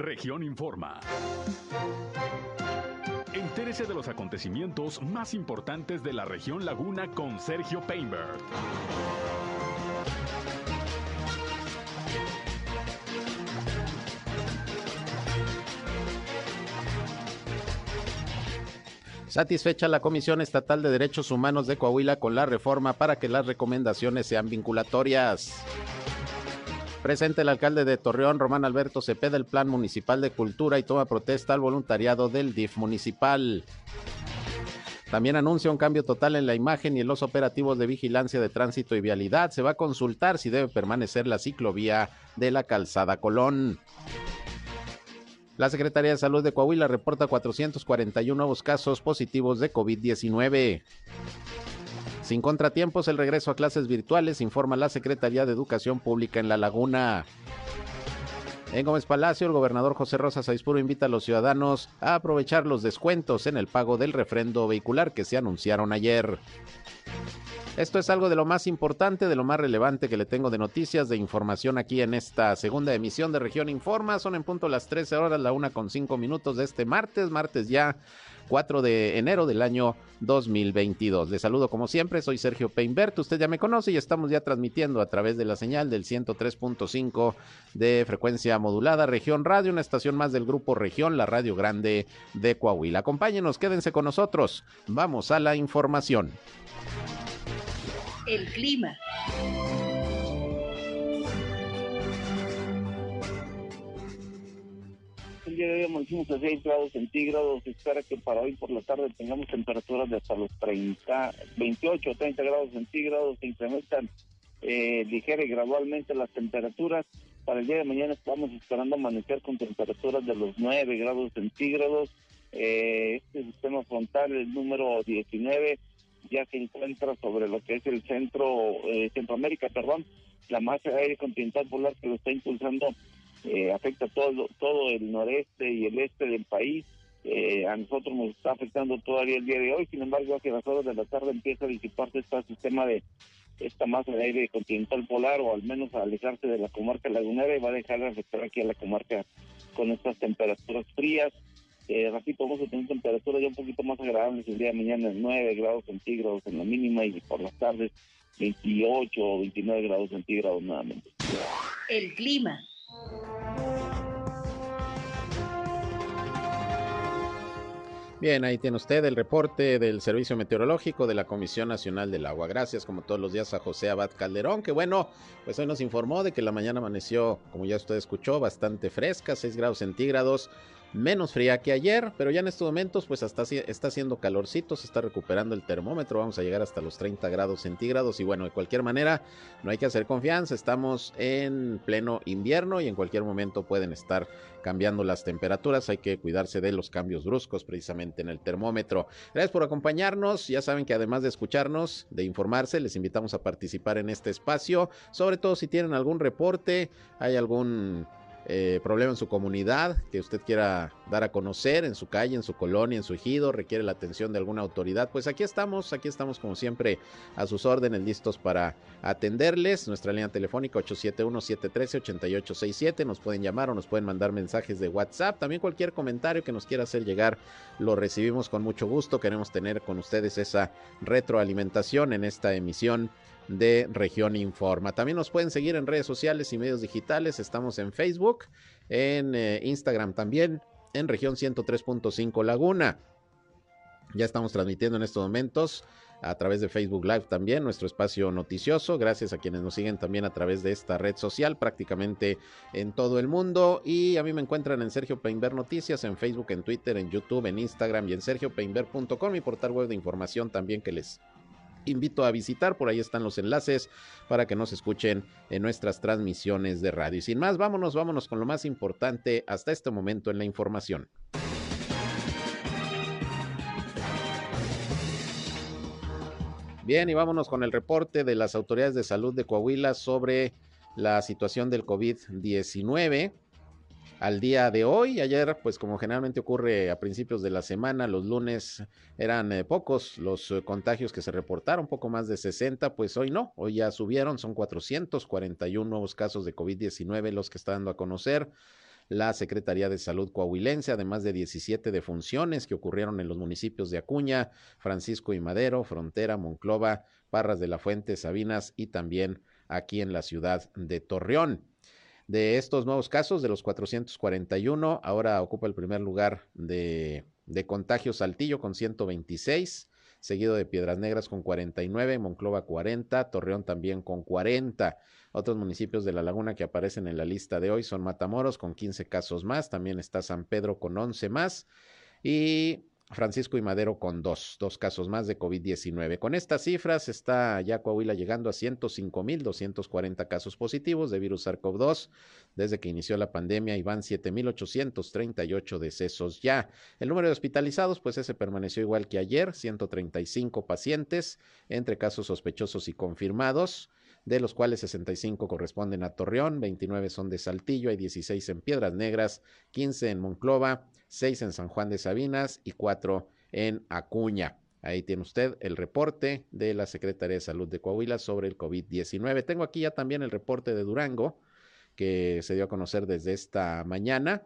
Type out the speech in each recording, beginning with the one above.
Región Informa. Entérese de los acontecimientos más importantes de la región Laguna con Sergio Painberg. Satisfecha la Comisión Estatal de Derechos Humanos de Coahuila con la reforma para que las recomendaciones sean vinculatorias. Presente el alcalde de Torreón, Román Alberto Cepeda, el Plan Municipal de Cultura y toma protesta al voluntariado del DIF municipal. También anuncia un cambio total en la imagen y en los operativos de vigilancia de tránsito y vialidad. Se va a consultar si debe permanecer la ciclovía de la calzada Colón. La Secretaría de Salud de Coahuila reporta 441 nuevos casos positivos de COVID-19. Sin contratiempos, el regreso a clases virtuales, informa la Secretaría de Educación Pública en La Laguna. En Gómez Palacio, el gobernador José Rosa Saizpuro invita a los ciudadanos a aprovechar los descuentos en el pago del refrendo vehicular que se anunciaron ayer. Esto es algo de lo más importante, de lo más relevante que le tengo de noticias, de información aquí en esta segunda emisión de Región Informa. Son en punto las 13 horas, la una con cinco minutos de este martes, martes ya 4 de enero del año 2022. Le saludo como siempre, soy Sergio Peinbert, usted ya me conoce y estamos ya transmitiendo a través de la señal del 103.5 de frecuencia modulada Región Radio, una estación más del grupo Región, la Radio Grande de Coahuila. Acompáñenos, quédense con nosotros. Vamos a la información el clima. Día de hoy amanecimos a 6 grados centígrados. Se espera que para hoy por la tarde tengamos temperaturas de hasta los 30, 28 o 30 grados centígrados. Se incrementan eh, ligera y gradualmente las temperaturas. Para el día de mañana estamos esperando amanecer con temperaturas de los 9 grados centígrados. Eh, este sistema frontal, el número 19, ya se encuentra sobre lo que es el centro, eh, Centroamérica, perdón, la masa de aire continental polar que lo está impulsando eh, afecta todo, todo el noreste y el este del país. Eh, a nosotros nos está afectando todavía el día de hoy, sin embargo, hacia las horas de la tarde empieza a disiparse este sistema de esta masa de aire continental polar o al menos a alejarse de la comarca lagunera y va a dejar de afectar aquí a la comarca con estas temperaturas frías. Eh, ratito vamos a tener temperaturas ya un poquito más agradables el día de mañana, 9 grados centígrados en la mínima y por las tardes 28 o 29 grados centígrados nuevamente. El clima. Bien, ahí tiene usted el reporte del Servicio Meteorológico de la Comisión Nacional del Agua. Gracias, como todos los días, a José Abad Calderón, que bueno, pues hoy nos informó de que la mañana amaneció, como ya usted escuchó, bastante fresca, 6 grados centígrados menos fría que ayer, pero ya en estos momentos pues hasta está haciendo calorcito, se está recuperando el termómetro, vamos a llegar hasta los 30 grados centígrados y bueno, de cualquier manera no hay que hacer confianza, estamos en pleno invierno y en cualquier momento pueden estar cambiando las temperaturas, hay que cuidarse de los cambios bruscos precisamente en el termómetro. Gracias por acompañarnos, ya saben que además de escucharnos, de informarse, les invitamos a participar en este espacio, sobre todo si tienen algún reporte, hay algún eh, problema en su comunidad que usted quiera dar a conocer en su calle, en su colonia, en su ejido, requiere la atención de alguna autoridad, pues aquí estamos, aquí estamos como siempre a sus órdenes, listos para atenderles. Nuestra línea telefónica 871-713-8867, nos pueden llamar o nos pueden mandar mensajes de WhatsApp. También cualquier comentario que nos quiera hacer llegar lo recibimos con mucho gusto. Queremos tener con ustedes esa retroalimentación en esta emisión de Región Informa. También nos pueden seguir en redes sociales y medios digitales. Estamos en Facebook, en eh, Instagram también, en región 103.5 Laguna. Ya estamos transmitiendo en estos momentos a través de Facebook Live también nuestro espacio noticioso. Gracias a quienes nos siguen también a través de esta red social prácticamente en todo el mundo. Y a mí me encuentran en Sergio Peinber Noticias, en Facebook, en Twitter, en YouTube, en Instagram y en sergiopeinber.com, mi portal web de información también que les invito a visitar, por ahí están los enlaces para que nos escuchen en nuestras transmisiones de radio. Y sin más, vámonos, vámonos con lo más importante hasta este momento en la información. Bien, y vámonos con el reporte de las autoridades de salud de Coahuila sobre la situación del COVID-19 al día de hoy. Ayer, pues como generalmente ocurre a principios de la semana, los lunes eran eh, pocos los eh, contagios que se reportaron, poco más de 60, pues hoy no, hoy ya subieron, son 441 nuevos casos de COVID-19 los que está dando a conocer la Secretaría de Salud coahuilense, además de 17 defunciones que ocurrieron en los municipios de Acuña, Francisco y Madero, Frontera, Monclova, Parras de la Fuente, Sabinas y también aquí en la ciudad de Torreón. De estos nuevos casos, de los 441, ahora ocupa el primer lugar de, de contagio Saltillo con 126, seguido de Piedras Negras con 49, Monclova 40, Torreón también con 40. Otros municipios de la laguna que aparecen en la lista de hoy son Matamoros con 15 casos más, también está San Pedro con 11 más y Francisco y Madero con dos, dos casos más de COVID-19. Con estas cifras está ya Coahuila llegando a 105.240 casos positivos de virus SARS-CoV-2 desde que inició la pandemia y van 7.838 decesos ya. El número de hospitalizados, pues ese permaneció igual que ayer, 135 pacientes entre casos sospechosos y confirmados de los cuales 65 corresponden a Torreón, 29 son de Saltillo, hay 16 en Piedras Negras, 15 en Monclova, 6 en San Juan de Sabinas y 4 en Acuña. Ahí tiene usted el reporte de la Secretaría de Salud de Coahuila sobre el COVID-19. Tengo aquí ya también el reporte de Durango, que se dio a conocer desde esta mañana.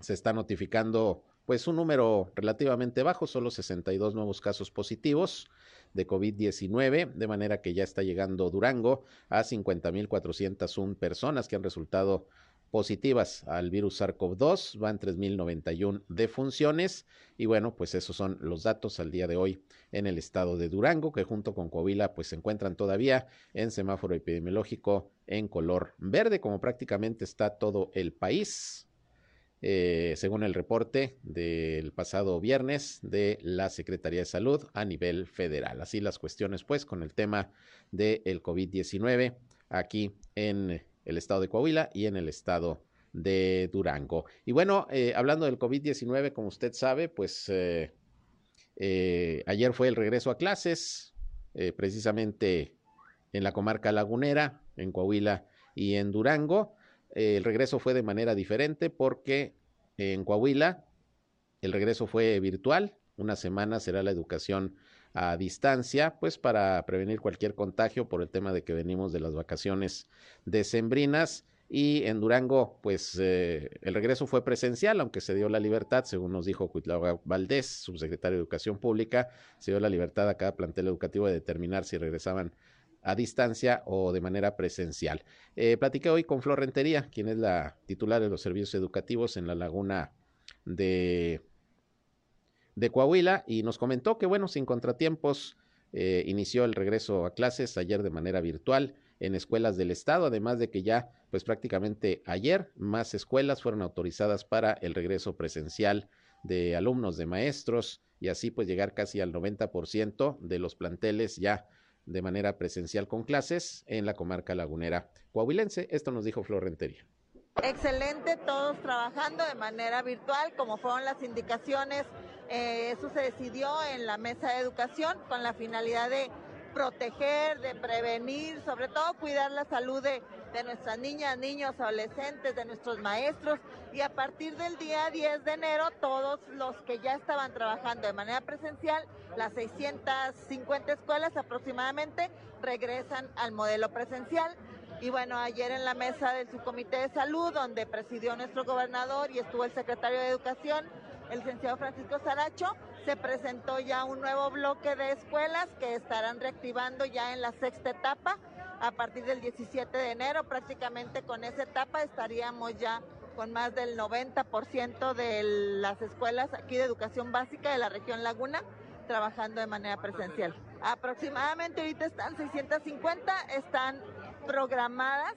Se está notificando pues un número relativamente bajo, solo 62 nuevos casos positivos de COVID-19, de manera que ya está llegando Durango a 50.401 personas que han resultado positivas al virus SARS-CoV-2, van 3.091 defunciones y bueno, pues esos son los datos al día de hoy en el estado de Durango, que junto con Coahuila pues se encuentran todavía en semáforo epidemiológico en color verde, como prácticamente está todo el país. Eh, según el reporte del pasado viernes de la Secretaría de Salud a nivel federal. Así las cuestiones, pues, con el tema del COVID-19 aquí en el estado de Coahuila y en el estado de Durango. Y bueno, eh, hablando del COVID-19, como usted sabe, pues eh, ayer fue el regreso a clases, precisamente en la comarca lagunera, en Coahuila y en Durango. El regreso fue de manera diferente porque en Coahuila el regreso fue virtual. Una semana será la educación a distancia, pues para prevenir cualquier contagio por el tema de que venimos de las vacaciones decembrinas. Y en Durango, pues eh, el regreso fue presencial, aunque se dio la libertad, según nos dijo Cuitlava Valdés, subsecretario de Educación Pública, se dio la libertad a cada plantel educativo de determinar si regresaban a distancia o de manera presencial. Eh, platiqué hoy con Flor Rentería, quien es la titular de los servicios educativos en la laguna de de Coahuila y nos comentó que, bueno, sin contratiempos, eh, inició el regreso a clases ayer de manera virtual en escuelas del estado, además de que ya, pues prácticamente ayer, más escuelas fueron autorizadas para el regreso presencial de alumnos, de maestros, y así pues llegar casi al 90% de los planteles ya de manera presencial con clases en la comarca lagunera coahuilense. Esto nos dijo Florentería. Excelente, todos trabajando de manera virtual, como fueron las indicaciones eh, eso se decidió en la mesa de educación con la finalidad de proteger, de prevenir, sobre todo cuidar la salud de, nuestras niñas, niños, adolescentes, de nuestros maestros. Y a partir del día 10 de enero, todos los que ya estaban trabajando de manera presencial, las 650 escuelas aproximadamente, regresan al modelo presencial. Y bueno, ayer en la mesa del subcomité de salud, donde presidió nuestro gobernador y estuvo el secretario de Educación, el licenciado Francisco Saracho, se presentó ya un nuevo bloque de escuelas que estarán reactivando ya en la sexta etapa a partir del 17 de enero. Prácticamente con esa etapa estaríamos ya con más del 90% de las escuelas aquí de educación básica de la región Laguna trabajando de manera presencial. Aproximadamente ahorita están 650, están programadas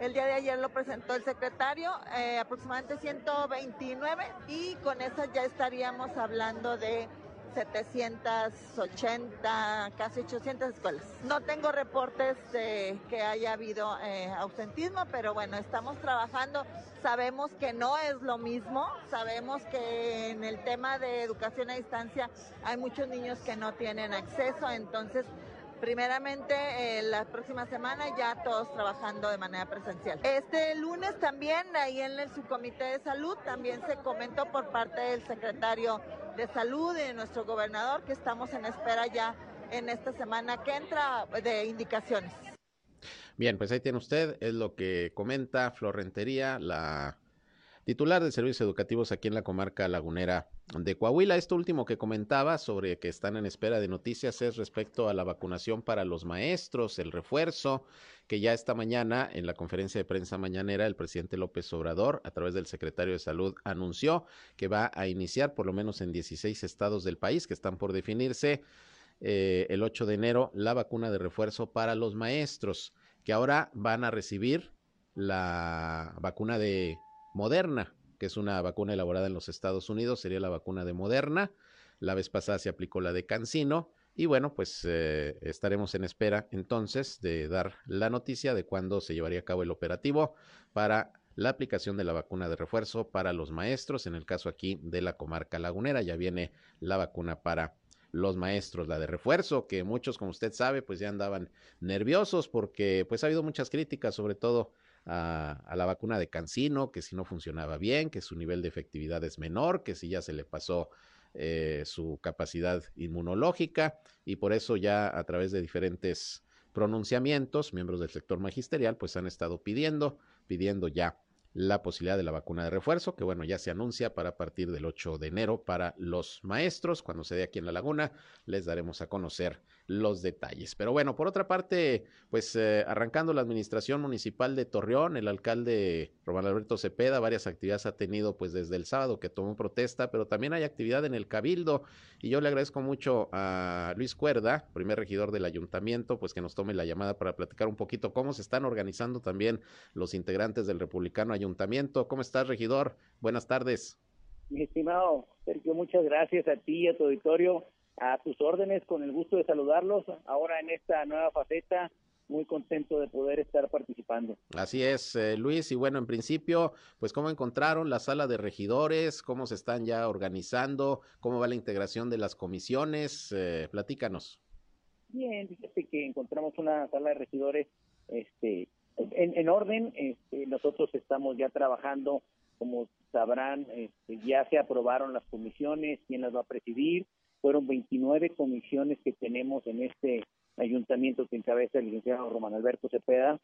el día de ayer lo presentó el secretario, eh, aproximadamente 129 y con esas ya estaríamos hablando de 780, casi 800 escuelas. No tengo reportes de que haya habido eh, ausentismo, pero bueno, estamos trabajando. Sabemos que no es lo mismo, sabemos que en el tema de educación a distancia hay muchos niños que no tienen acceso, entonces primeramente eh, la próxima semana ya todos trabajando de manera presencial. Este lunes también ahí en el subcomité de salud también se comentó por parte del secretario de salud y de nuestro gobernador que estamos en espera ya en esta semana que entra de indicaciones. Bien, pues ahí tiene usted, es lo que comenta Florentería, la titular de servicios educativos aquí en la comarca lagunera de Coahuila. Esto último que comentaba sobre que están en espera de noticias es respecto a la vacunación para los maestros, el refuerzo, que ya esta mañana en la conferencia de prensa mañanera el presidente López Obrador, a través del secretario de Salud, anunció que va a iniciar por lo menos en 16 estados del país que están por definirse eh, el 8 de enero la vacuna de refuerzo para los maestros, que ahora van a recibir la vacuna de Moderna, que es una vacuna elaborada en los Estados Unidos, sería la vacuna de Moderna. La vez pasada se aplicó la de Cancino. Y bueno, pues eh, estaremos en espera entonces de dar la noticia de cuándo se llevaría a cabo el operativo para la aplicación de la vacuna de refuerzo para los maestros. En el caso aquí de la comarca lagunera, ya viene la vacuna para los maestros, la de refuerzo, que muchos, como usted sabe, pues ya andaban nerviosos porque pues ha habido muchas críticas, sobre todo a, la vacuna de Cancino, que si no funcionaba bien, que su nivel de efectividad es menor, que si ya se le pasó eh, su capacidad inmunológica y por eso ya a través de diferentes pronunciamientos, miembros del sector magisterial pues han estado pidiendo, pidiendo ya la posibilidad de la vacuna de refuerzo, que bueno, ya se anuncia para partir del 8 de enero para los maestros. Cuando se dé aquí en La Laguna, les daremos a conocer los detalles. Pero bueno, por otra parte, pues eh, arrancando la administración municipal de Torreón, el alcalde Román Alberto Cepeda, varias actividades ha tenido pues desde el sábado que tomó protesta, pero también hay actividad en el Cabildo y yo le agradezco mucho a Luis Cuerda, primer regidor del ayuntamiento, pues que nos tome la llamada para platicar un poquito cómo se están organizando también los integrantes del Republicano Ayuntamiento. ¿Cómo estás, regidor? Buenas tardes. Mi estimado Sergio, muchas gracias a ti y a tu auditorio a tus órdenes, con el gusto de saludarlos ahora en esta nueva faceta. Muy contento de poder estar participando. Así es, eh, Luis. Y bueno, en principio, pues cómo encontraron la sala de regidores, cómo se están ya organizando, cómo va la integración de las comisiones. Eh, platícanos. Bien, fíjate que encontramos una sala de regidores este, en, orden. Este, nosotros estamos ya trabajando, como sabrán, este, ya se aprobaron las comisiones, quién las va a presidir fueron 29 comisiones que tenemos en este ayuntamiento que encabeza el licenciado Román Alberto Cepeda.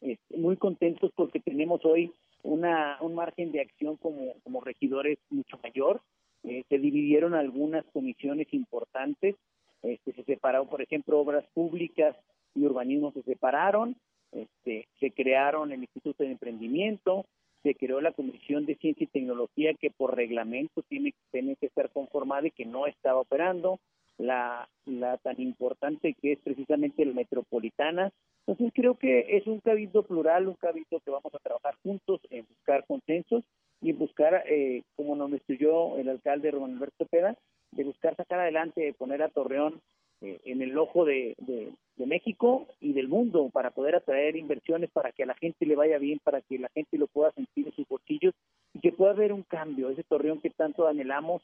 Este, muy contentos porque tenemos hoy una, un margen de acción como, como regidores mucho mayor. Eh, se dividieron algunas comisiones importantes. Este, se separaron, por ejemplo, obras públicas y urbanismo se separaron. Este, se crearon el Instituto de Emprendimiento, se creó la Comisión de Ciencia y Tecnología que por reglamento tiene, tiene que estar conformada y que no estaba operando, la, la tan importante que es precisamente la metropolitana. Entonces creo que es un cabildo plural, un cabildo que vamos a trabajar juntos en buscar consensos y buscar, eh, como nos instruyó el alcalde Román Alberto Peda, de buscar sacar adelante, de poner a Torreón eh, en el ojo de, de, México y del mundo para poder atraer inversiones, para que a la gente le vaya bien, para que la gente lo pueda sentir en sus bolsillos y que pueda haber un cambio, ese torreón que tanto anhelamos,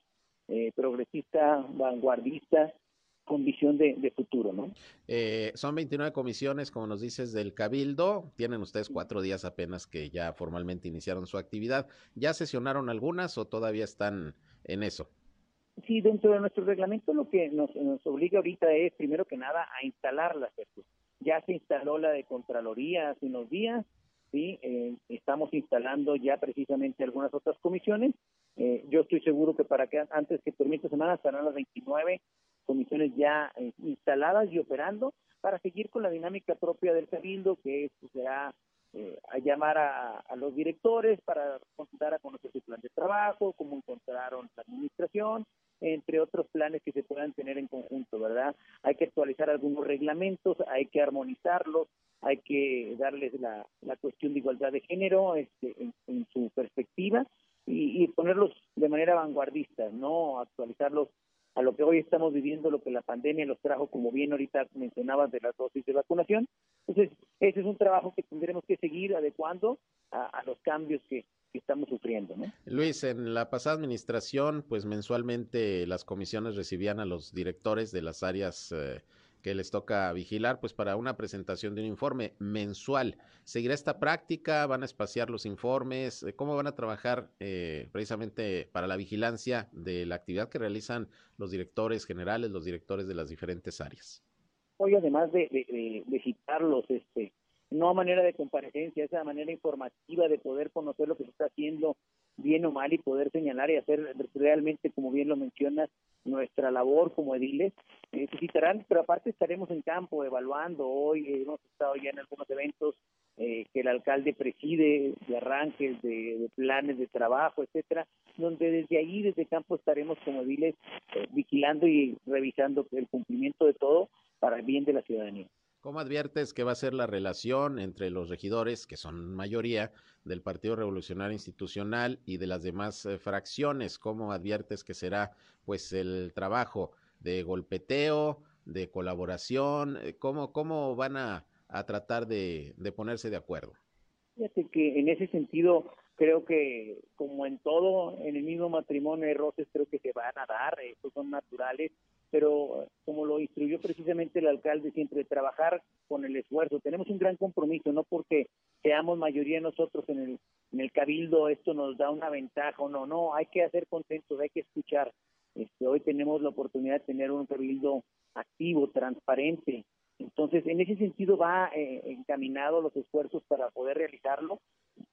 eh, progresista, vanguardista, con visión de, futuro, ¿no? Eh, son 29 comisiones, como nos dices, del Cabildo. Tienen ustedes cuatro días apenas que ya formalmente iniciaron su actividad. ¿Ya sesionaron algunas o todavía están en eso? Sí, dentro de nuestro reglamento lo que nos, obliga ahorita es, primero que nada, a instalarlas. Ya se instaló la de Contraloría hace unos días, ¿sí? Eh, estamos instalando ya precisamente algunas otras comisiones. Eh, yo estoy seguro que para que antes que termine esta semana estarán las 29 comisiones ya eh, instaladas y operando para seguir con la dinámica propia del Cabildo, que es, pues, será eh, a llamar a, los directores para consultar a conocer su plan de trabajo, cómo encontraron la administración, entre otros planes que se puedan tener en conjunto, ¿verdad? Hay que actualizar algunos reglamentos, hay que armonizarlos, hay que darles la, la cuestión de igualdad de género este, en, su perspectiva y, ponerlos de manera vanguardista, no actualizarlos a lo que hoy estamos viviendo, lo que la pandemia los trajo, como bien ahorita mencionabas, de las dosis de vacunación. Entonces, ese es un trabajo que tendremos que seguir adecuando a, los cambios que, estamos sufriendo. ¿no? Luis, en la pasada administración, pues mensualmente las comisiones recibían a los directores de las áreas eh, que les toca vigilar, pues para una presentación de un informe mensual. ¿Seguirá esta práctica? ¿Van a espaciar los informes? Eh, ¿Cómo van a trabajar eh, precisamente para la vigilancia de la actividad que realizan los directores generales, los directores de las diferentes áreas? Hoy, además de, de, citarlos, este, a manera de comparecencia, esa manera informativa de poder conocer lo que se está haciendo bien o mal y poder señalar y hacer realmente, como bien lo mencionas, nuestra labor como ediles. Necesitarán, pero aparte estaremos en campo evaluando. Hoy hemos estado ya en algunos eventos eh, que el alcalde preside, de arranques, de, planes de trabajo, etcétera, donde desde ahí, desde campo, estaremos como ediles eh, vigilando y revisando el cumplimiento de todo para el bien de la ciudadanía. ¿Cómo adviertes que va a ser la relación entre los regidores, que son mayoría del Partido Revolucionario Institucional y de las demás eh, fracciones? ¿Cómo adviertes que será pues el trabajo de golpeteo, de colaboración? Eh, ¿Cómo, cómo van a, tratar de, de ponerse de acuerdo? Fíjate que en ese sentido creo que como en todo, en el mismo matrimonio de roces creo que se van a dar, estos son naturales pero como lo instruyó precisamente el alcalde siempre, trabajar con el esfuerzo. Tenemos un gran compromiso, no porque seamos mayoría nosotros en el, en el cabildo, esto nos da una ventaja o no, no, hay que hacer contentos, hay que escuchar. Este, hoy tenemos la oportunidad de tener un cabildo activo, transparente. Entonces, en ese sentido va eh, encaminado los esfuerzos para poder realizarlo.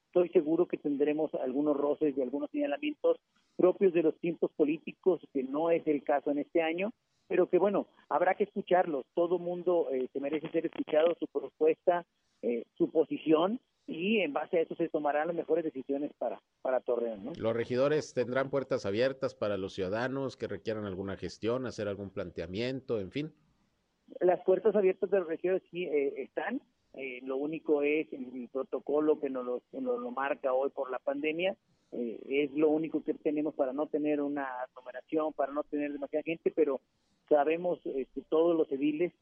Estoy seguro que tendremos algunos roces y algunos señalamientos propios de los tiempos políticos, que no es el caso en este año, pero que bueno, habrá que escucharlos. Todo mundo eh, se merece ser escuchado, su propuesta, eh, su posición, y en base a eso se tomarán las mejores decisiones para, para Torreón. ¿no? Los regidores tendrán puertas abiertas para los ciudadanos que requieran alguna gestión, hacer algún planteamiento, en fin. Las puertas abiertas de los regidores sí eh, están, lo único es el, protocolo que nos lo, marca hoy por la pandemia, es lo único que tenemos para no tener una aglomeración, para no tener demasiada gente, pero sabemos este, todos los civiles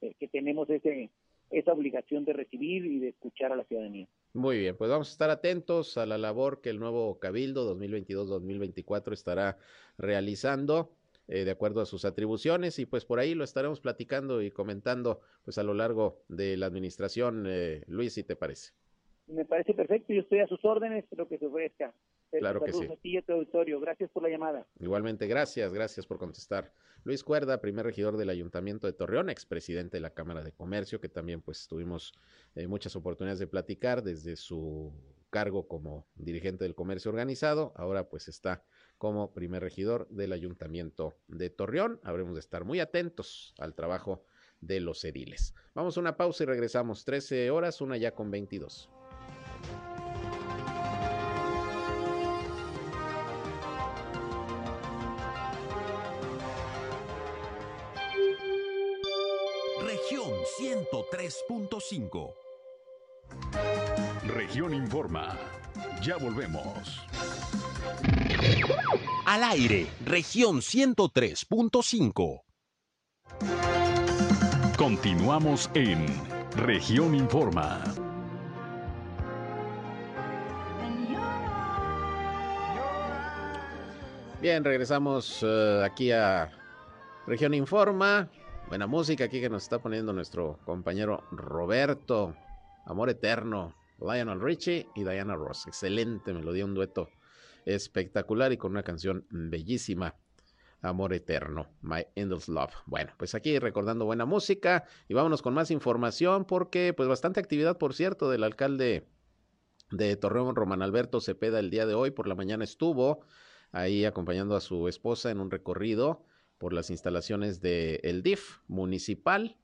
eh, que tenemos ese, esa obligación de recibir y de escuchar a la ciudadanía. Muy bien, pues vamos a estar atentos a la labor que el nuevo Cabildo 2022-2024 estará realizando eh, de acuerdo a sus atribuciones y pues por ahí lo estaremos platicando y comentando pues a lo largo de la administración. Eh, Luis, si te parece. Me parece perfecto, yo estoy a sus órdenes, lo que se ofrezca. Claro que sí. Gracias por la llamada. Igualmente, gracias, gracias por contestar. Luis Cuerda, primer regidor del Ayuntamiento de Torreón, expresidente de la Cámara de Comercio, que también pues tuvimos eh, muchas oportunidades de platicar desde su cargo como dirigente del comercio organizado, ahora pues está como primer regidor del Ayuntamiento de Torreón. Habremos de estar muy atentos al trabajo de los ediles. Vamos a una pausa y regresamos 13 horas, una ya con 22. 103.5. Región Informa. Ya volvemos. Al aire, región 103.5. Continuamos en región Informa. Bien, regresamos uh, aquí a región Informa. Buena música aquí que nos está poniendo nuestro compañero Roberto. Amor Eterno, Lionel Richie y Diana Ross. Excelente melodía, un dueto espectacular y con una canción bellísima. Amor Eterno, My Endless Love. Bueno, pues aquí recordando buena música y vámonos con más información porque pues bastante actividad, por cierto, del alcalde de Torreón, Román Alberto Cepeda, el día de hoy por la mañana estuvo ahí acompañando a su esposa en un recorrido por las instalaciones del el DIF municipal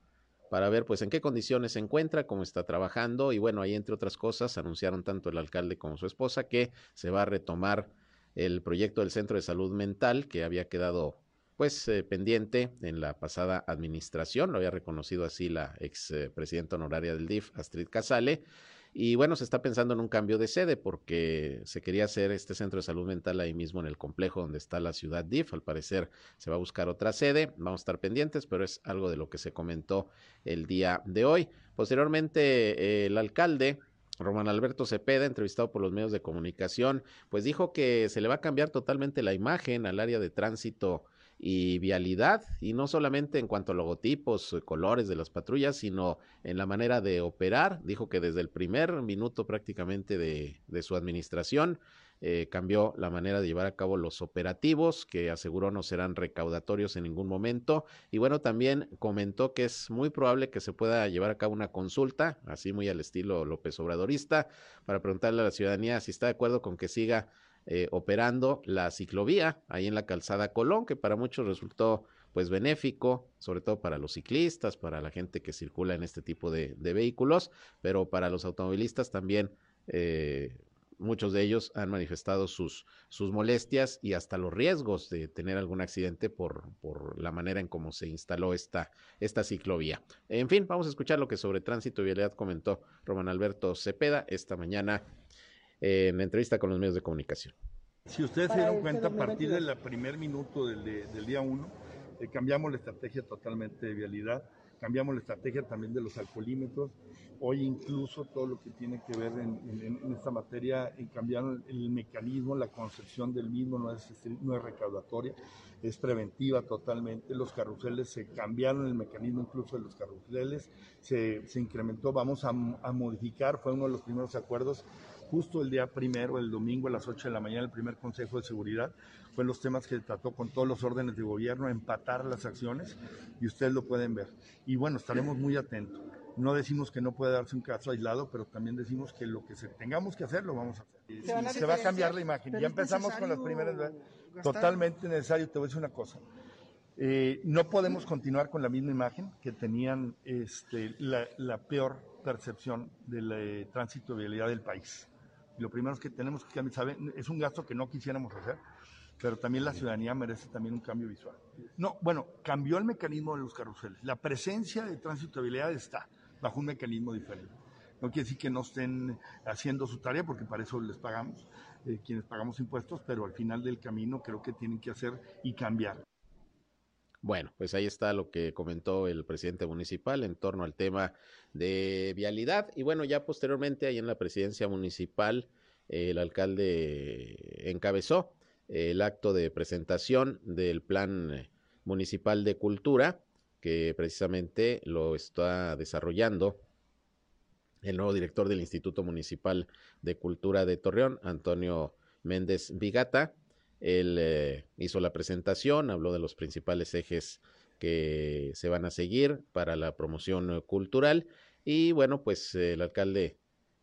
para ver pues en qué condiciones se encuentra, cómo está trabajando y bueno, ahí entre otras cosas anunciaron tanto el alcalde como su esposa que se va a retomar el proyecto del Centro de Salud Mental que había quedado pues eh, pendiente en la pasada administración, lo había reconocido así la ex eh, presidenta honoraria del DIF, Astrid Casale, y bueno, se está pensando en un cambio de sede porque se quería hacer este centro de salud mental ahí mismo en el complejo donde está la ciudad DIF. Al parecer se va a buscar otra sede. Vamos a estar pendientes, pero es algo de lo que se comentó el día de hoy. Posteriormente, el alcalde Román Alberto Cepeda, entrevistado por los medios de comunicación, pues dijo que se le va a cambiar totalmente la imagen al área de tránsito y vialidad, y no solamente en cuanto a logotipos, eh, colores de las patrullas, sino en la manera de operar. Dijo que desde el primer minuto prácticamente de, de su administración eh, cambió la manera de llevar a cabo los operativos, que aseguró no serán recaudatorios en ningún momento. Y bueno, también comentó que es muy probable que se pueda llevar a cabo una consulta, así muy al estilo López Obradorista, para preguntarle a la ciudadanía si está de acuerdo con que siga eh, operando la ciclovía ahí en la calzada Colón, que para muchos resultó pues benéfico, sobre todo para los ciclistas, para la gente que circula en este tipo de, vehículos, pero para los automovilistas también eh, muchos de ellos han manifestado sus, sus molestias y hasta los riesgos de tener algún accidente por, por la manera en cómo se instaló esta, esta ciclovía. En fin, vamos a escuchar lo que sobre tránsito y vialidad comentó Román Alberto Cepeda esta mañana en entrevista con los medios de comunicación. Si ustedes se dieron cuenta, a partir del primer minuto del, del día 1, eh, cambiamos la estrategia totalmente de vialidad, cambiamos la estrategia también de los alcoholímetros. Hoy incluso todo lo que tiene que ver en, esta materia, en cambiar el, mecanismo, la concepción del mismo no es, no es recaudatoria, es preventiva totalmente. Los carruseles se cambiaron el mecanismo incluso de los carruseles, se, se incrementó, vamos a, a modificar, fue uno de los primeros acuerdos justo el día primero, el domingo a las 8 de la mañana, el primer Consejo de Seguridad, fue los temas que trató con todos los órdenes de gobierno, empatar las acciones, y ustedes lo pueden ver. Y bueno, estaremos muy atentos. No decimos que no puede darse un caso aislado, pero también decimos que lo que se, tengamos que hacer, lo vamos a hacer. Se, va a cambiar la imagen. Ya empezamos con las primeras. Totalmente necesario. Te voy a decir una cosa. Eh, no podemos continuar con la misma imagen que tenían este, la, peor percepción del eh, tránsito de vialidad del país lo primero es que tenemos que saber, es un gasto que no quisiéramos hacer, pero también la ciudadanía merece también un cambio visual. No, bueno, cambió el mecanismo de los carruseles. La presencia de transitabilidad está bajo un mecanismo diferente. No quiere decir que no estén haciendo su tarea, porque para eso les pagamos, eh, quienes pagamos impuestos, pero al final del camino creo que tienen que hacer y cambiar. Bueno, pues ahí está lo que comentó el presidente municipal en torno al tema de vialidad. Y bueno, ya posteriormente ahí en la presidencia municipal, el alcalde encabezó el acto de presentación del plan municipal de cultura, que precisamente lo está desarrollando el nuevo director del Instituto Municipal de Cultura de Torreón, Antonio Méndez Vigata, él eh, hizo la presentación, habló de los principales ejes que se van a seguir para la promoción eh, cultural y bueno, pues el alcalde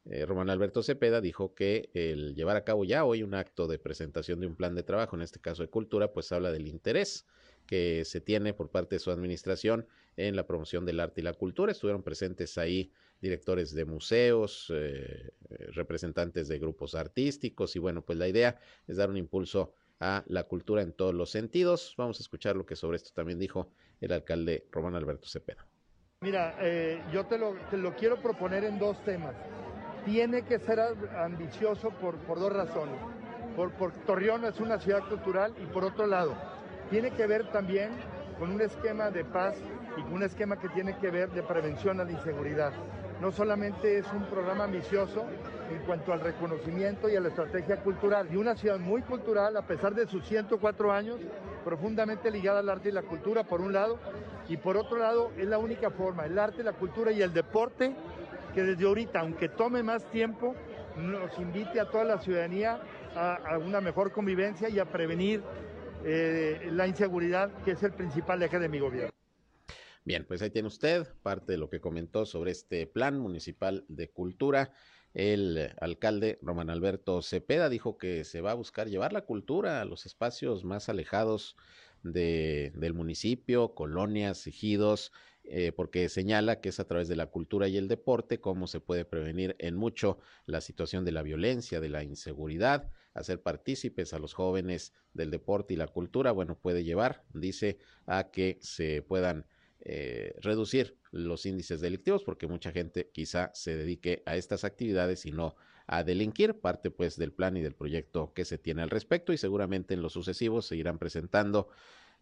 eh, Román Alberto Cepeda dijo que el llevar a cabo ya hoy un acto de presentación de un plan de trabajo, en este caso de cultura, pues habla del interés que se tiene por parte de su administración en la promoción del arte y la cultura. Estuvieron presentes ahí directores de museos, representantes de grupos artísticos y bueno, pues la idea es dar un impulso a la cultura en todos los sentidos. Vamos a escuchar lo que sobre esto también dijo el alcalde Román Alberto Cepeda. Mira, eh, yo te lo, quiero proponer en dos temas. Tiene que ser ambicioso por, por dos razones. Por, por Torreón es una ciudad cultural y por otro lado, tiene que ver también con un esquema de paz y con un esquema que tiene que ver de prevención a la inseguridad no solamente es un programa ambicioso en cuanto al reconocimiento y a la estrategia cultural, y una ciudad muy cultural, a pesar de sus 104 años, profundamente ligada al arte y la cultura, por un lado, y por otro lado, es la única forma, el arte, la cultura y el deporte, que desde ahorita, aunque tome más tiempo, nos invite a toda la ciudadanía a, una mejor convivencia y a prevenir eh, la inseguridad, que es el principal eje de mi gobierno. Bien, pues ahí tiene usted parte de lo que comentó sobre este plan municipal de cultura. El alcalde Román Alberto Cepeda dijo que se va a buscar llevar la cultura a los espacios más alejados de, del municipio, colonias, ejidos, eh, porque señala que es a través de la cultura y el deporte cómo se puede prevenir en mucho la situación de la violencia, de la inseguridad, hacer partícipes a los jóvenes del deporte y la cultura, bueno, puede llevar, dice, a que se puedan eh, reducir los índices delictivos porque mucha gente quizá se dedique a estas actividades y no a delinquir, parte pues del plan y del proyecto que se tiene al respecto y seguramente en los sucesivos se irán presentando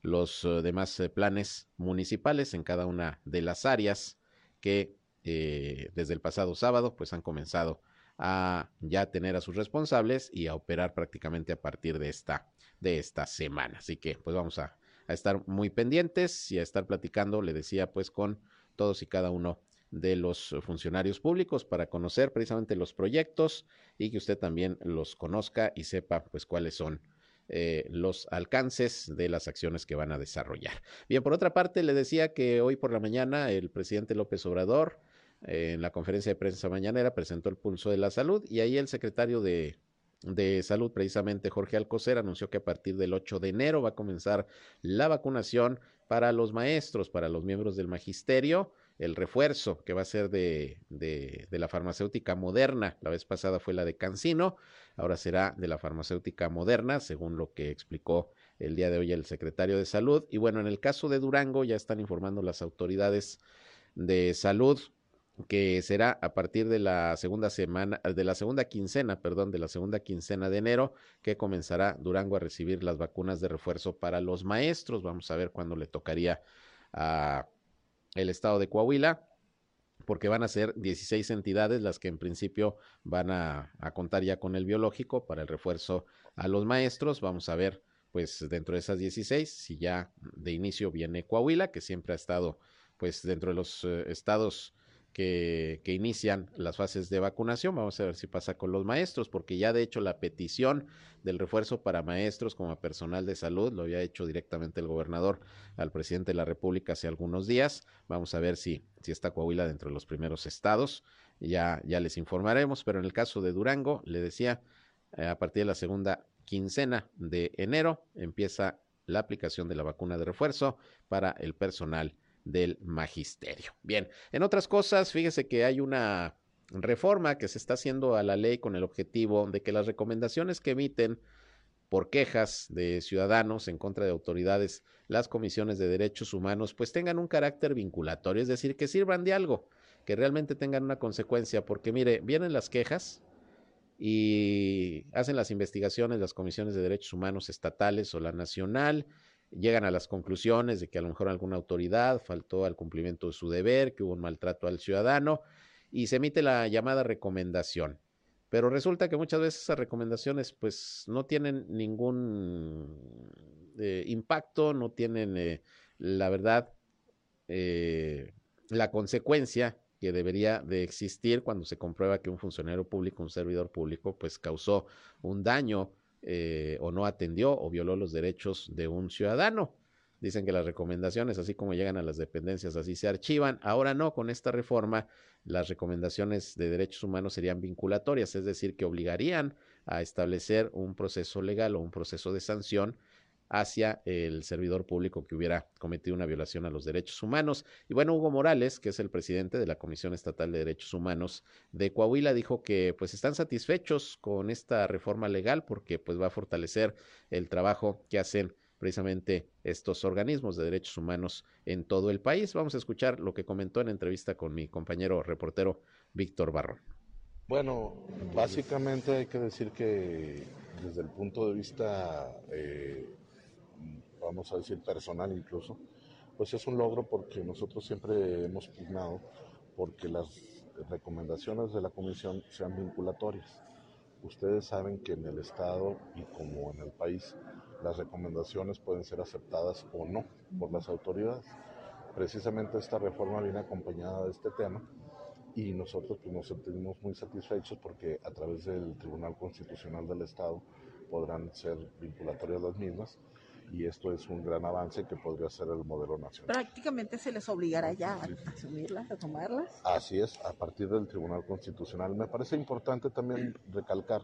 los eh, demás eh, planes municipales en cada una de las áreas que desde el pasado sábado pues han comenzado a ya tener a sus responsables y a operar prácticamente a partir de esta de esta semana. Así que pues vamos a a estar muy pendientes y a estar platicando, le decía, pues con todos y cada uno de los funcionarios públicos para conocer precisamente los proyectos y que usted también los conozca y sepa pues cuáles son eh, los alcances de las acciones que van a desarrollar. Bien, por otra parte, le decía que hoy por la mañana el presidente López Obrador eh, en la conferencia de prensa mañanera presentó el pulso de la salud y ahí el secretario de de Salud, precisamente Jorge Alcocer, anunció que a partir del 8 de enero va a comenzar la vacunación para los maestros, para los miembros del magisterio, el refuerzo que va a ser de, de, de, la farmacéutica moderna. La vez pasada fue la de Cancino, ahora será de la farmacéutica moderna, según lo que explicó el día de hoy el secretario de Salud. Y bueno, en el caso de Durango ya están informando las autoridades de salud que será a partir de la segunda semana, de la segunda quincena, perdón, de la segunda quincena de enero, que comenzará Durango a recibir las vacunas de refuerzo para los maestros. Vamos a ver cuándo le tocaría a el estado de Coahuila, porque van a ser 16 entidades las que en principio van a, contar ya con el biológico para el refuerzo a los maestros. Vamos a ver, pues dentro de esas 16, si ya de inicio viene Coahuila, que siempre ha estado pues dentro de los eh, estados que, que, inician las fases de vacunación. Vamos a ver si pasa con los maestros, porque ya de hecho la petición del refuerzo para maestros como personal de salud lo había hecho directamente el gobernador al presidente de la República hace algunos días. Vamos a ver si, si está Coahuila dentro de los primeros estados. Ya, ya les informaremos, pero en el caso de Durango, le decía, eh, a partir de la segunda quincena de enero empieza la aplicación de la vacuna de refuerzo para el personal del magisterio. Bien, en otras cosas, fíjese que hay una reforma que se está haciendo a la ley con el objetivo de que las recomendaciones que emiten por quejas de ciudadanos en contra de autoridades, las comisiones de derechos humanos, pues tengan un carácter vinculatorio, es decir, que sirvan de algo, que realmente tengan una consecuencia, porque mire, vienen las quejas y hacen las investigaciones las comisiones de derechos humanos estatales o la nacional, llegan a las conclusiones de que a lo mejor alguna autoridad faltó al cumplimiento de su deber, que hubo un maltrato al ciudadano y se emite la llamada recomendación. Pero resulta que muchas veces esas recomendaciones pues no tienen ningún eh, impacto, no tienen eh, la verdad eh, la consecuencia que debería de existir cuando se comprueba que un funcionario público, un servidor público, pues causó un daño eh, o no atendió o violó los derechos de un ciudadano. Dicen que las recomendaciones, así como llegan a las dependencias, así se archivan. Ahora no, con esta reforma, las recomendaciones de derechos humanos serían vinculatorias, es decir, que obligarían a establecer un proceso legal o un proceso de sanción hacia el servidor público que hubiera cometido una violación a los derechos humanos. Y bueno, Hugo Morales, que es el presidente de la Comisión Estatal de Derechos Humanos de Coahuila, dijo que pues están satisfechos con esta reforma legal porque pues va a fortalecer el trabajo que hacen precisamente estos organismos de derechos humanos en todo el país. Vamos a escuchar lo que comentó en entrevista con mi compañero reportero Víctor Barrón. Bueno, básicamente hay que decir que desde el punto de vista eh, vamos a decir personal incluso, pues es un logro porque nosotros siempre hemos pugnado porque las recomendaciones de la comisión sean vinculatorias. Ustedes saben que en el Estado y como en el país las recomendaciones pueden ser aceptadas o no por las autoridades. Precisamente esta reforma viene acompañada de este tema y nosotros pues, nos sentimos muy satisfechos porque a través del Tribunal Constitucional del Estado podrán ser vinculatorias las mismas y esto es un gran avance que podría ser el modelo nacional. Prácticamente se les obligará ya a asumirlas, a tomarlas. Así es, a partir del Tribunal Constitucional. Me parece importante también recalcar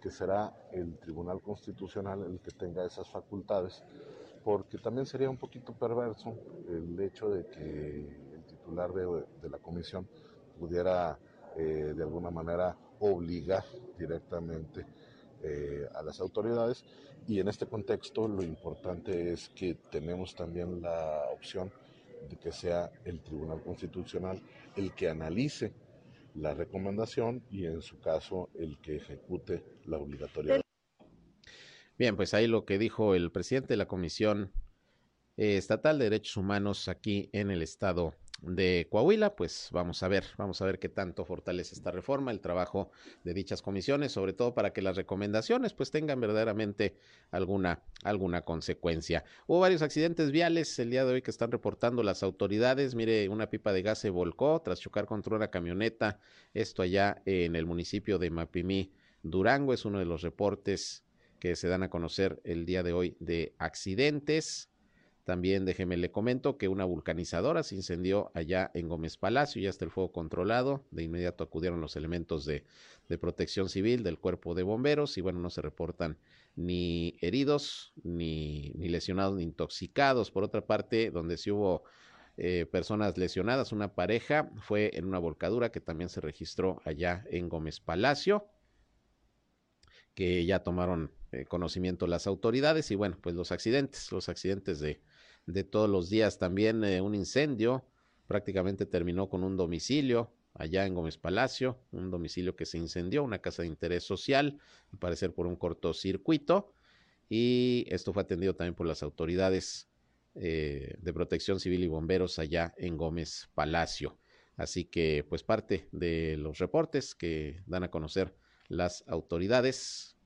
que será el Tribunal Constitucional el que tenga esas facultades, porque también sería un poquito perverso el hecho de que el titular de, de la comisión pudiera eh, de alguna manera obligar directamente eh, a las autoridades y en este contexto lo importante es que tenemos también la opción de que sea el Tribunal Constitucional el que analice la recomendación y en su caso el que ejecute la obligatoriedad. Bien, pues ahí lo que dijo el presidente de la Comisión eh, Estatal de Derechos Humanos aquí en el estado de Coahuila, pues vamos a ver, vamos a ver qué tanto fortalece esta reforma, el trabajo de dichas comisiones, sobre todo para que las recomendaciones pues tengan verdaderamente alguna, alguna consecuencia. Hubo varios accidentes viales el día de hoy que están reportando las autoridades. Mire, una pipa de gas se volcó tras chocar contra una camioneta, esto allá en el municipio de Mapimí, Durango, es uno de los reportes que se dan a conocer el día de hoy de accidentes. También déjeme le comento que una vulcanizadora se incendió allá en Gómez Palacio, ya está el fuego controlado. De inmediato acudieron los elementos de, protección civil del cuerpo de bomberos y bueno, no se reportan ni heridos, ni, ni lesionados, ni intoxicados. Por otra parte, donde sí hubo eh, personas lesionadas, una pareja, fue en una volcadura que también se registró allá en Gómez Palacio, que ya tomaron eh, conocimiento las autoridades y bueno, pues los accidentes, los accidentes de, de todos los días. También eh, un incendio prácticamente terminó con un domicilio allá en Gómez Palacio, un domicilio que se incendió, una casa de interés social, al parecer por un cortocircuito, y esto fue atendido también por las autoridades eh, de protección civil y bomberos allá en Gómez Palacio. Así que, pues, parte de los reportes que dan a conocer las autoridades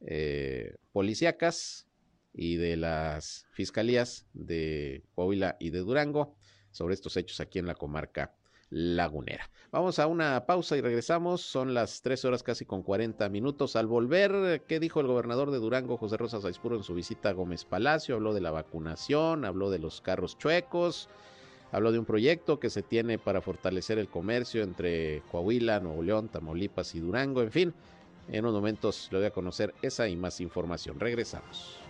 eh, policíacas y de las fiscalías de Coahuila y de Durango sobre estos hechos aquí en la comarca lagunera. Vamos a una pausa y regresamos. Son las tres horas casi con 40 minutos. Al volver, ¿qué dijo el gobernador de Durango, José Rosa Saispuro, en su visita a Gómez Palacio? Habló de la vacunación, habló de los carros chuecos, habló de un proyecto que se tiene para fortalecer el comercio entre Coahuila, Nuevo León, Tamaulipas y Durango. En fin, en unos momentos le voy a conocer esa y más información. Regresamos.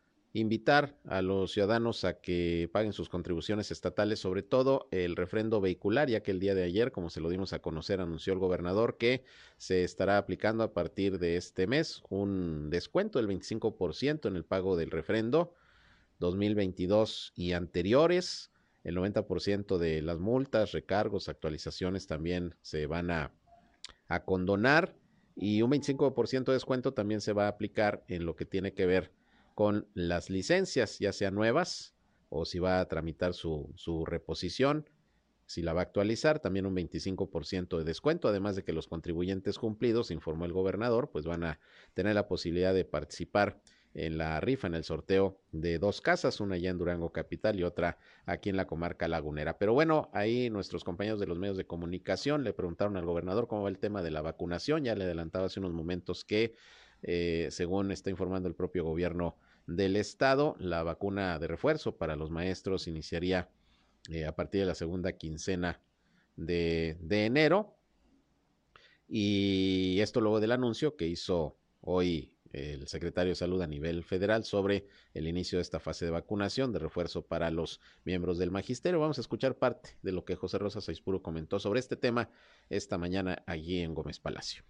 invitar a los ciudadanos a que paguen sus contribuciones estatales, sobre todo el refrendo vehicular, ya que el día de ayer, como se lo dimos a conocer, anunció el gobernador que se estará aplicando a partir de este mes un descuento del 25% en el pago del refrendo 2022 y anteriores. El 90% de las multas, recargos, actualizaciones también se van a, a condonar y un 25% de descuento también se va a aplicar en lo que tiene que ver con las licencias, ya sean nuevas o si va a tramitar su, su reposición, si la va a actualizar, también un 25% de descuento, además de que los contribuyentes cumplidos, informó el gobernador, pues van a tener la posibilidad de participar en la rifa, en el sorteo de dos casas, una allá en Durango Capital y otra aquí en la comarca lagunera. Pero bueno, ahí nuestros compañeros de los medios de comunicación le preguntaron al gobernador cómo va el tema de la vacunación, ya le adelantaba hace unos momentos que eh, según está informando el propio gobierno del estado, la vacuna de refuerzo para los maestros iniciaría eh, a partir de la segunda quincena de, enero. Y esto luego del anuncio que hizo hoy el secretario de Salud a nivel federal sobre el inicio de esta fase de vacunación de refuerzo para los miembros del magisterio. Vamos a escuchar parte de lo que José Rosa Saispuro comentó sobre este tema esta mañana allí en Gómez Palacio.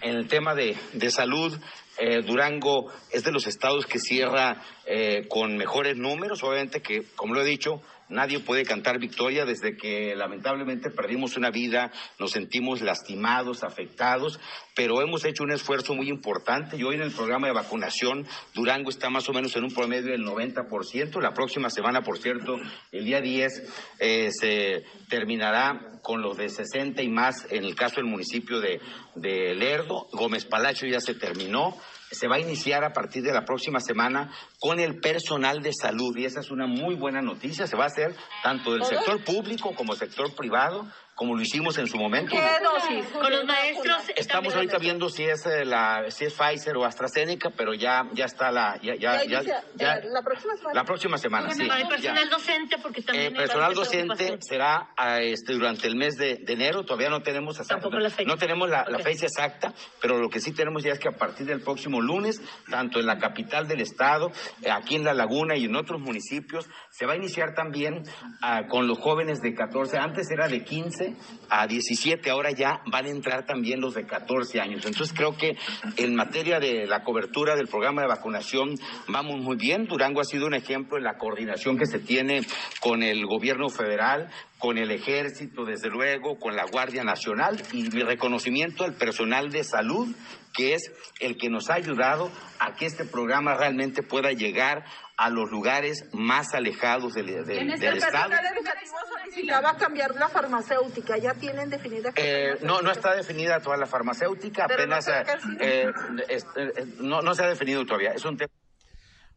En el tema de, de salud, eh, Durango es de los estados que cierra eh, con mejores números, obviamente que, como lo he dicho, Nadie puede cantar victoria desde que lamentablemente perdimos una vida, nos sentimos lastimados, afectados, pero hemos hecho un esfuerzo muy importante y hoy en el programa de vacunación Durango está más o menos en un promedio del 90%. La próxima semana, por cierto, el día 10 eh, se terminará con los de 60 y más en el caso del municipio de, de Lerdo. Gómez Palacio ya se terminó se va a iniciar a partir de la próxima semana con el personal de salud y esa es una muy buena noticia. Se va a hacer tanto del sector público como sector privado como lo hicimos en su momento. ¿Qué dosis? Con los maestros. Estamos ahorita viendo si es eh, la si es Pfizer o AstraZeneca, pero ya ya está la ya ya ya, ya, eh, la próxima semana. La próxima semana, sí. El personal docente porque también El personal docente será este durante el mes de, de enero, todavía no tenemos Tampoco la fecha. no tenemos la, la fecha exacta, pero lo que sí tenemos ya es que a partir del próximo lunes, tanto en la capital del estado, eh, aquí en La Laguna y en otros municipios, se va a iniciar también uh, con los jóvenes de 14, antes era de 15 a 17, ahora ya van a entrar también los de 14 años. Entonces creo que en materia de la cobertura del programa de vacunación vamos muy bien. Durango ha sido un ejemplo en la coordinación que se tiene con el gobierno federal, con el ejército, desde luego, con la Guardia Nacional y mi reconocimiento al personal de salud, que es el que nos ha ayudado a que este programa realmente pueda llegar a los lugares más alejados del, del, En este del Estado. personal educativo solicitaba cambiar la farmacéutica, ya tienen definida. Eh, no, no está definida toda la farmacéutica, Pero no apenas ha eh, es- eh, no, no se ha definido todavía. Es un tema.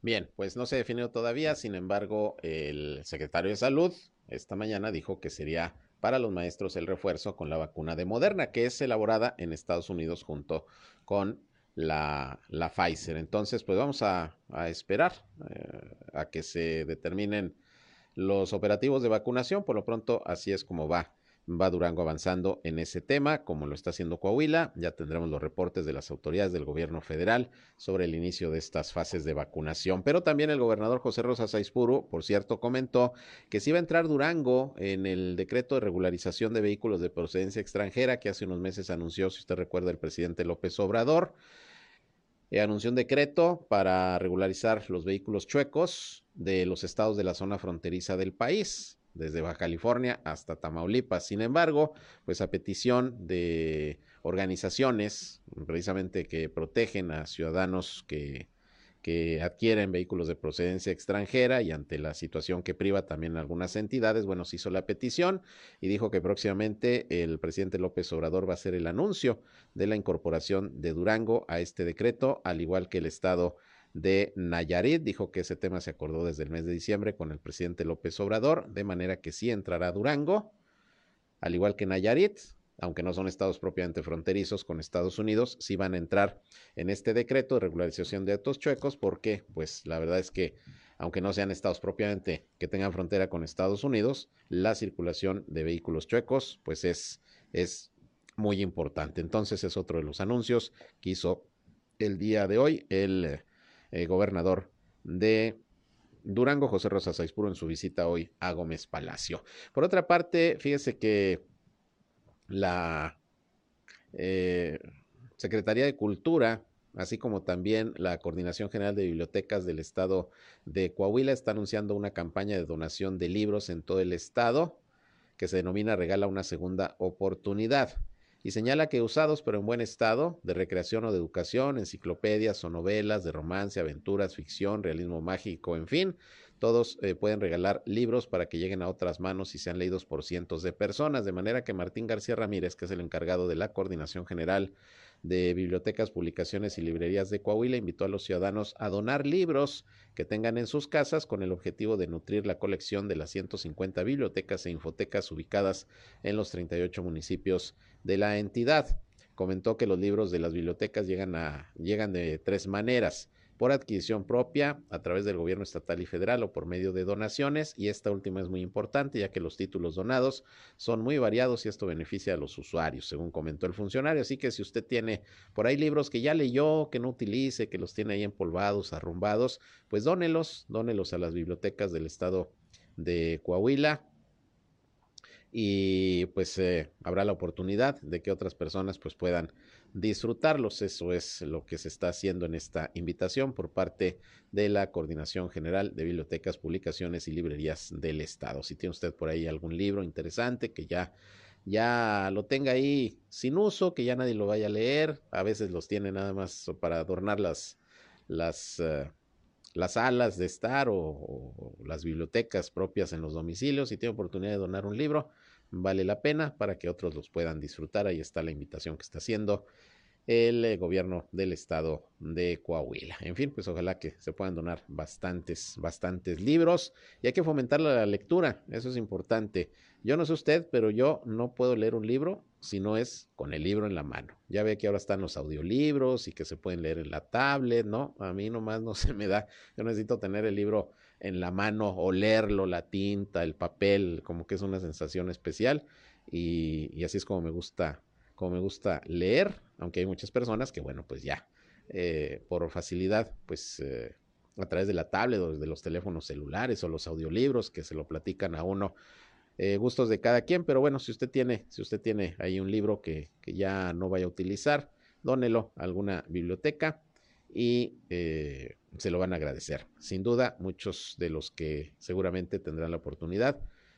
Bien, pues no se definió todavía, sin embargo, el secretario de Salud esta mañana dijo que sería para los maestros el refuerzo con la vacuna de Moderna, que es elaborada en Estados Unidos junto con la, la Pfizer. Entonces, pues vamos a, a esperar eh, a que se determinen los operativos de vacunación. Por lo pronto, así es como va. Va Durango avanzando en ese tema, como lo está haciendo Coahuila. Ya tendremos los reportes de las autoridades del gobierno federal sobre el inicio de estas fases de vacunación. Pero también el gobernador José Rosa Saizpuru, por cierto, comentó que si va a entrar Durango en el decreto de regularización de vehículos de procedencia extranjera que hace unos meses anunció, si usted recuerda, el presidente López Obrador. Eh, anunció un decreto para regularizar los vehículos chuecos de los estados de la zona fronteriza del país, desde Baja California hasta Tamaulipas. Sin embargo, pues a petición de organizaciones precisamente que protegen a ciudadanos que, que adquieren vehículos de procedencia extranjera y ante la situación que priva también algunas entidades, bueno, se hizo la petición y dijo que próximamente el presidente López Obrador va a hacer el anuncio de la incorporación de Durango a este decreto, al igual que el estado de Nayarit. Dijo que ese tema se acordó desde el mes de diciembre con el presidente López Obrador, de manera que sí entrará Durango, al igual que Nayarit, aunque no son estados propiamente fronterizos con Estados Unidos, sí van a entrar en este decreto de regularización de datos chuecos, porque, pues, la verdad es que, aunque no sean estados propiamente que tengan frontera con Estados Unidos, la circulación de vehículos chuecos, pues, es, es muy importante. Entonces, es otro de los anuncios que hizo el día de hoy el eh, gobernador de Durango, José Rosa Saizpuro, en su visita hoy a Gómez Palacio. Por otra parte, fíjese que la eh, Secretaría de Cultura, así como también la Coordinación General de Bibliotecas del Estado de Coahuila, está anunciando una campaña de donación de libros en todo el estado que se denomina Regala una segunda oportunidad y señala que usados pero en buen estado, de recreación o de educación, enciclopedias o novelas de romance, aventuras, ficción, realismo mágico, en fin, todos eh, pueden regalar libros para que lleguen a otras manos y sean leídos por cientos de personas, de manera que Martín García Ramírez, que es el encargado de la Coordinación General de Bibliotecas, Publicaciones y Librerías de Coahuila, invitó a los ciudadanos a donar libros que tengan en sus casas con el objetivo de nutrir la colección de las 150 bibliotecas e infotecas ubicadas en los 38 municipios de la entidad. Comentó que los libros de las bibliotecas llegan, a, llegan de tres maneras por adquisición propia a través del gobierno estatal y federal o por medio de donaciones y esta última es muy importante ya que los títulos donados son muy variados y esto beneficia a los usuarios, según comentó el funcionario. Así que si usted tiene por ahí libros que ya leyó, que no utilice, que los tiene ahí empolvados, arrumbados, pues dónelos, dónelos a las bibliotecas del estado de Coahuila y pues eh, habrá la oportunidad de que otras personas pues puedan disfrutarlos. Eso es lo que se está haciendo en esta invitación por parte de la Coordinación General de Bibliotecas, Publicaciones y Librerías del Estado. Si tiene usted por ahí algún libro interesante que ya ya lo tenga ahí sin uso, que ya nadie lo vaya a leer, a veces los tiene nada más para adornar las las uh, las salas de estar o, o, las bibliotecas propias en los domicilios. Si tiene oportunidad de donar un libro, vale la pena para que otros los puedan disfrutar. Ahí está la invitación que está haciendo el eh, gobierno del estado de Coahuila. En fin, pues ojalá que se puedan donar bastantes, bastantes libros y hay que fomentar la lectura, eso es importante. Yo no sé usted, pero yo no puedo leer un libro si no es con el libro en la mano. Ya ve que ahora están los audiolibros y que se pueden leer en la tablet, ¿no? A mí nomás no se me da. Yo necesito tener el libro en la mano, olerlo, la tinta, el papel, como que es una sensación especial y, así es como me gusta como me gusta leer, aunque hay muchas personas que, bueno, pues ya, eh, por facilidad, pues eh, a través de la tablet de los teléfonos celulares o los audiolibros que se lo platican a uno, eh, gustos de cada quien, pero bueno, si usted tiene, si usted tiene ahí un libro que, que ya no vaya a utilizar, dónelo a alguna biblioteca y eh, se lo van a agradecer. Sin duda, muchos de los que seguramente tendrán la oportunidad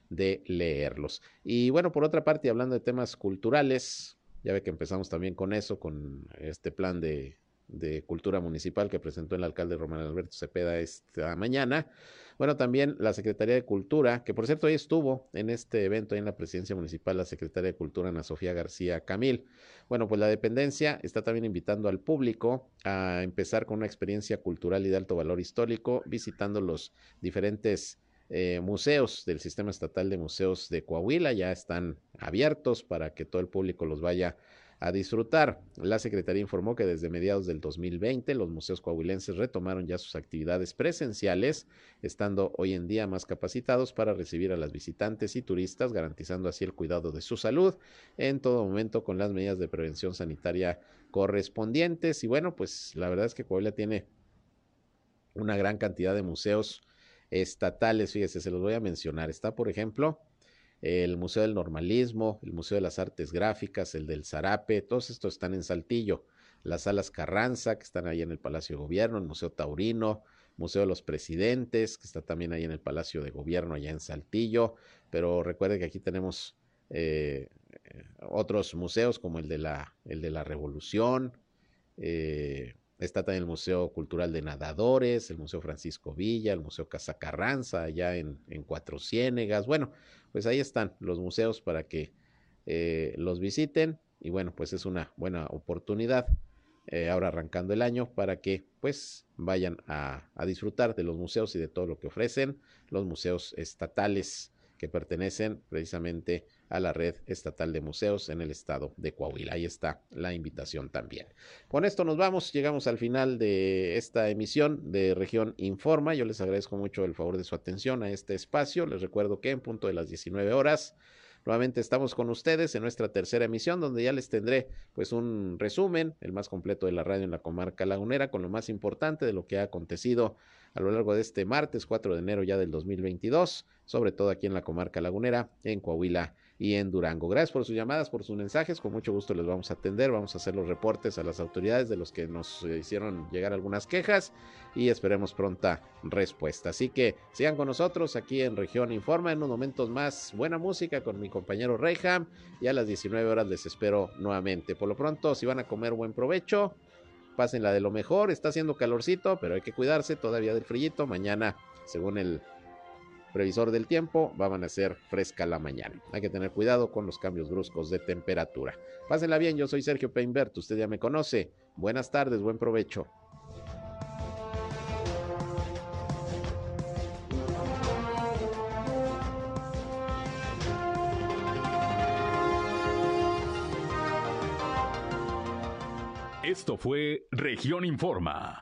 de leerlos. Y bueno, por otra parte, hablando de temas culturales, ya ve que empezamos también con eso, con este plan de, de cultura municipal que presentó el alcalde Román Alberto Cepeda esta mañana. Bueno, también la Secretaría de Cultura, que por cierto hoy estuvo en este evento en la presidencia municipal, la Secretaría de Cultura Ana Sofía García Camil. Bueno, pues la dependencia está también invitando al público a empezar con una experiencia cultural y de alto valor histórico, visitando los diferentes eh, museos del Sistema Estatal de Museos de Coahuila. Ya están abiertos para que todo el público los vaya a disfrutar. La Secretaría informó que desde mediados del 2020 los museos coahuilenses retomaron ya sus actividades presenciales, estando hoy en día más capacitados para recibir a las visitantes y turistas, garantizando así el cuidado de su salud en todo momento con las medidas de prevención sanitaria correspondientes. Y bueno, pues la verdad es que Coahuila tiene una gran cantidad de museos estatales, fíjese, se los voy a mencionar. Está, por ejemplo, el Museo del Normalismo, el Museo de las Artes Gráficas, el del Zarape, todos estos están en Saltillo. Las salas Carranza, que están ahí en el Palacio de Gobierno, el Museo Taurino, Museo de los Presidentes, que está también ahí en el Palacio de Gobierno, allá en Saltillo. Pero recuerde que aquí tenemos eh, otros museos como el de la, el de la Revolución, eh, Está también el Museo Cultural de Nadadores, el Museo Francisco Villa, el Museo Casa Carranza, allá en, en Cuatro Ciénegas. Bueno, pues ahí están los museos para que eh, los visiten. Y bueno, pues es una buena oportunidad eh, ahora arrancando el año para que pues vayan a, a disfrutar de los museos y de todo lo que ofrecen los museos estatales que pertenecen precisamente a la red estatal de museos en el estado de Coahuila. Ahí está la invitación también. Con esto nos vamos, llegamos al final de esta emisión de Región Informa. Yo les agradezco mucho el favor de su atención a este espacio. Les recuerdo que en punto de las 19 horas Nuevamente estamos con ustedes en nuestra tercera emisión, donde ya les tendré pues un resumen, el más completo de la radio en la comarca lagunera, con lo más importante de lo que ha acontecido a lo largo de este martes 4 de enero ya del 2022, sobre todo aquí en la comarca lagunera, en Coahuila y en Durango. Gracias por sus llamadas, por sus mensajes. Con mucho gusto les vamos a atender. Vamos a hacer los reportes a las autoridades de los que nos eh, hicieron llegar algunas quejas y esperemos pronta respuesta. Así que sigan con nosotros aquí en Región Informa. En unos momentos más, buena música con mi compañero Reyham y a las 19 horas les espero nuevamente. Por lo pronto, si van a comer, buen provecho. Pásenla de lo mejor. Está haciendo calorcito, pero hay que cuidarse todavía del frillito. Mañana, según el previsor del tiempo, va a amanecer fresca la mañana. Hay que tener cuidado con los cambios bruscos de temperatura. Pásenla bien, yo soy Sergio Peinbert, usted ya me conoce. Buenas tardes, buen provecho. Esto fue Región Informa.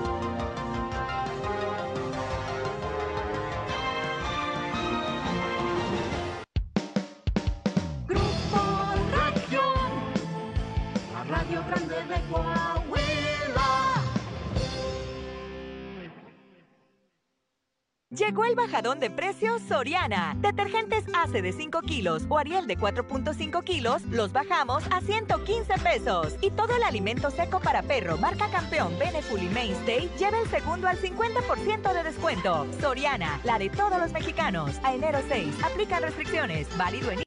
Llegó el bajadón de precios Soriana. Detergentes ACE de 5 kilos o Ariel de 4.5 kilos los bajamos a 115 pesos. Y todo el alimento seco para perro marca campeón Beneful y Mainstay lleva el segundo al 50% de descuento. Soriana, la de todos los mexicanos. A enero 6, aplican restricciones. Válido en